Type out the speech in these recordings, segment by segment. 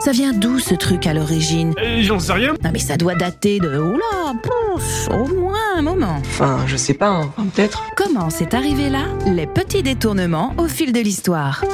Ça vient d'où ce truc à l'origine? Euh, J'en sais rien. Non mais ça doit dater de... Oula, pouf, au moins un moment. Enfin, je sais pas, hein. Enfin, peut-être. Comment c'est arrivé là? Les petits détournements au fil de l'histoire.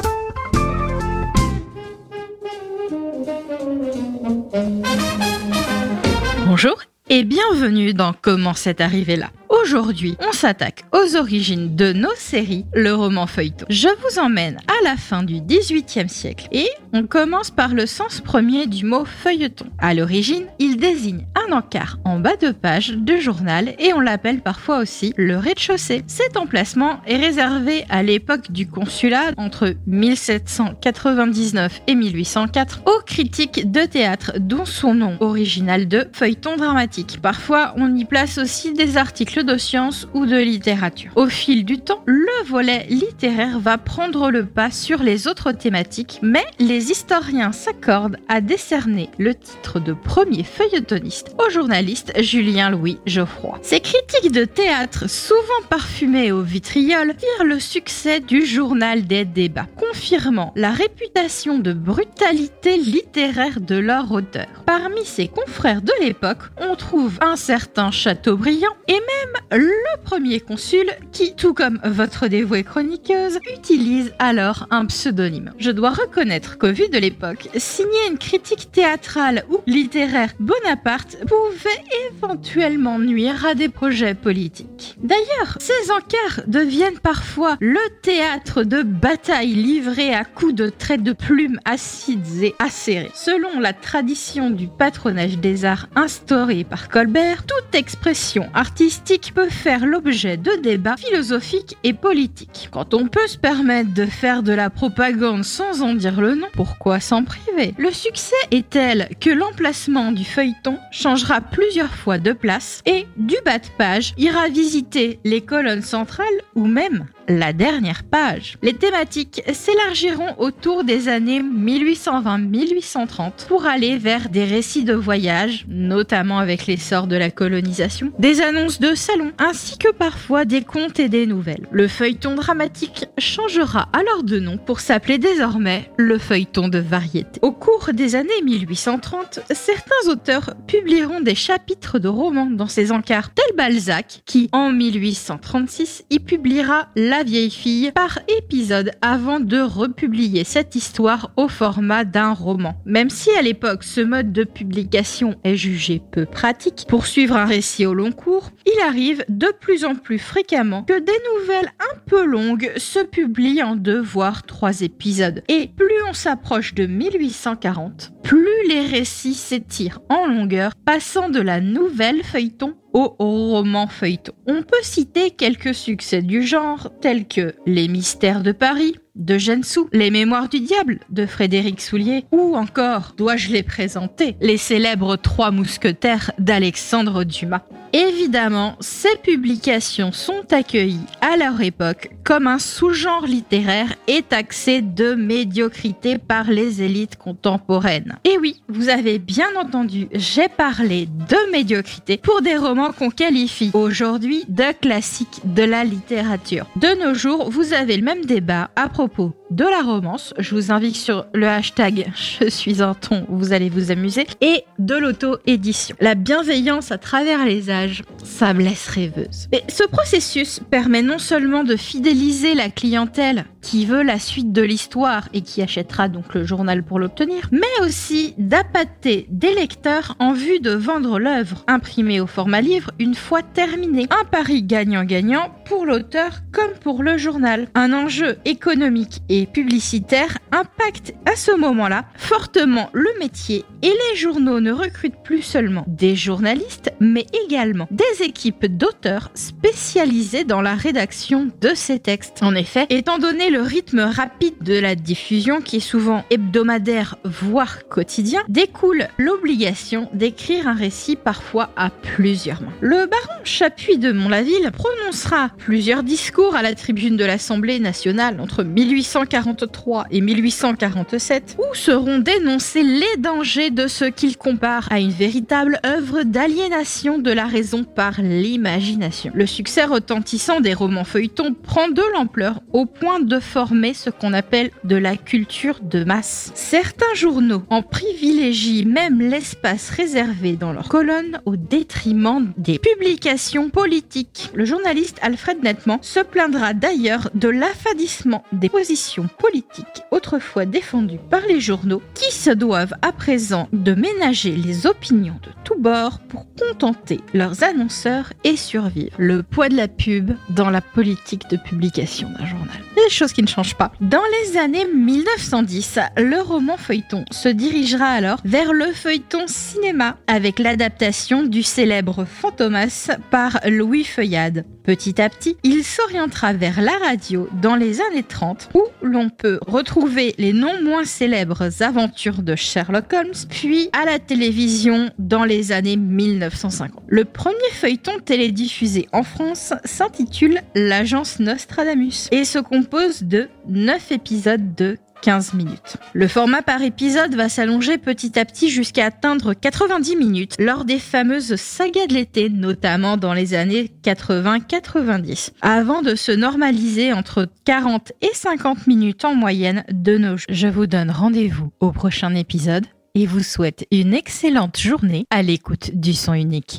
Bonjour et bienvenue dans Comment c'est arrivé là? Aujourd'hui, on s'attaque aux origines de nos séries, le roman feuilleton. Je vous emmène à la fin du XVIIIe siècle et on commence par le sens premier du mot feuilleton. À l'origine, il désigne un encart en bas de page de journal et on l'appelle parfois aussi le rez-de-chaussée. Cet emplacement est réservé à l'époque du consulat entre 1799 et 1804 aux critiques de théâtre dont son nom original de feuilleton dramatique. Parfois, on y place aussi des articles de sciences ou de littérature. Au fil du temps, le volet littéraire va prendre le pas sur les autres thématiques, mais les historiens s'accordent à décerner le titre de premier feuilletoniste au journaliste Julien Louis Geoffroy. Ces critiques de théâtre, souvent parfumées au vitriol, firent le succès du journal des débats, confirmant la réputation de brutalité littéraire de leur auteur. Parmi ses confrères de l'époque, on trouve un certain Chateaubriand et même le premier consul qui, tout comme votre dévouée chroniqueuse, utilise alors un pseudonyme. Je dois reconnaître qu'au vu de l'époque, signer une critique théâtrale ou littéraire Bonaparte pouvait éventuellement nuire à des projets politiques. D'ailleurs, ces encarts deviennent parfois le théâtre de batailles livrées à coups de traits de plumes acides et acérés. Selon la tradition du patronage des arts instauré par Colbert, toute expression artistique peut faire l'objet de débats philosophiques et politiques. Quand on peut se permettre de faire de la propagande sans en dire le nom, pourquoi s'en priver? Le succès est tel que l'emplacement du feuilleton changera plusieurs fois de place et du bas de page ira visiter les colonnes centrales ou même la dernière page. Les thématiques s'élargiront autour des années 1820-1830 pour aller vers des récits de voyage, notamment avec l'essor de la colonisation, des annonces de salons, ainsi que parfois des contes et des nouvelles. Le feuilleton dramatique changera alors de nom pour s'appeler désormais le feuilleton de variété. Au cours des années 1830, certains auteurs publieront des chapitres de romans dans ces encarts, tel Balzac, qui en 1836 y publiera La vieille fille par épisode avant de republier cette histoire au format d'un roman. Même si à l'époque ce mode de publication est jugé peu pratique pour suivre un récit au long cours, il arrive de plus en plus fréquemment que des nouvelles un peu longues se publient en deux voire trois épisodes. Et plus on s'approche de 1840, plus les récits s'étirent en longueur, passant de la nouvelle feuilleton au roman feuilleton. On peut citer quelques succès du genre tels que Les mystères de Paris de Sou, Les mémoires du diable de Frédéric Soulier ou encore, dois-je les présenter, les célèbres Trois mousquetaires d'Alexandre Dumas. Évidemment, ces publications sont accueillies à leur époque comme un sous-genre littéraire et taxé de médiocrité par les élites contemporaines. Et oui, vous avez bien entendu, j'ai parlé de médiocrité pour des romans qu'on qualifie aujourd'hui de classiques de la littérature. De nos jours, vous avez le même débat à propos de la romance. Je vous invite sur le hashtag Je suis un ton, vous allez vous amuser. Et de l'auto-édition. La bienveillance à travers les âges, ça me laisse rêveuse. Mais ce processus permet non seulement de fidéliser la clientèle qui veut la suite de l'histoire et qui achètera donc le journal pour l'obtenir, mais aussi d'appâter des lecteurs en vue de vendre l'œuvre imprimée au format livre une fois terminée. Un pari gagnant-gagnant pour l'auteur comme pour le journal. Un enjeu économique et publicitaire impacte à ce moment-là fortement le métier et les journaux ne recrutent plus seulement des journalistes, mais également des équipes d'auteurs spécialisées dans la rédaction de ces textes. En effet, étant donné le rythme rapide de la diffusion qui est souvent hebdomadaire voire quotidien, découle l'obligation d'écrire un récit parfois à plusieurs mains. Le baron Chapuis de Montlaville prononcera plusieurs discours à la tribune de l'Assemblée nationale entre 1843 et 1847 où seront dénoncés les dangers de ce qu'il compare à une véritable œuvre d'aliénation de la raison par l'imagination. Le succès retentissant des romans feuilletons prend de l'ampleur au point de former ce qu'on appelle de la culture de masse. Certains journaux en privilégient même l'espace réservé dans leurs colonnes au détriment des publications politiques. Le journaliste Alfred Netman se plaindra d'ailleurs de l'affadissement des positions politiques autrefois défendues par les journaux qui se doivent à présent de ménager les opinions de tous bords pour contenter leurs annonceurs et survivre. Le poids de la pub dans la politique de publication d'un journal. Des choses qui ne changent pas. Dans les années 1910, le roman feuilleton se dirigera alors vers le feuilleton cinéma avec l'adaptation du célèbre Fantomas par Louis Feuillade. Petit à petit, il s'orientera vers la radio dans les années 30 où l'on peut retrouver les non moins célèbres aventures de Sherlock Holmes, puis à la télévision dans les années 1950. Le premier feuilleton télédiffusé en France s'intitule L'agence Nostradamus et se compose de 9 épisodes de 15 minutes. Le format par épisode va s'allonger petit à petit jusqu'à atteindre 90 minutes lors des fameuses sagas de l'été, notamment dans les années 80-90, avant de se normaliser entre 40 et 50 minutes en moyenne de nos jours. Je vous donne rendez-vous au prochain épisode et vous souhaite une excellente journée à l'écoute du son unique.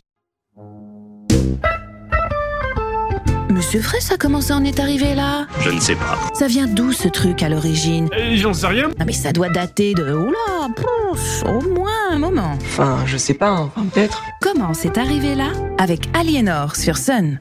Monsieur Fraisse, comment ça en est arrivé là Je ne sais pas. Ça vient d'où ce truc à l'origine Euh, J'en sais rien. Ah mais ça doit dater de... Oula, pouf, au moins un moment. Enfin, je sais pas, hein. Enfin, peut-être. Comment c'est arrivé là? Avec Aliénor sur Sun.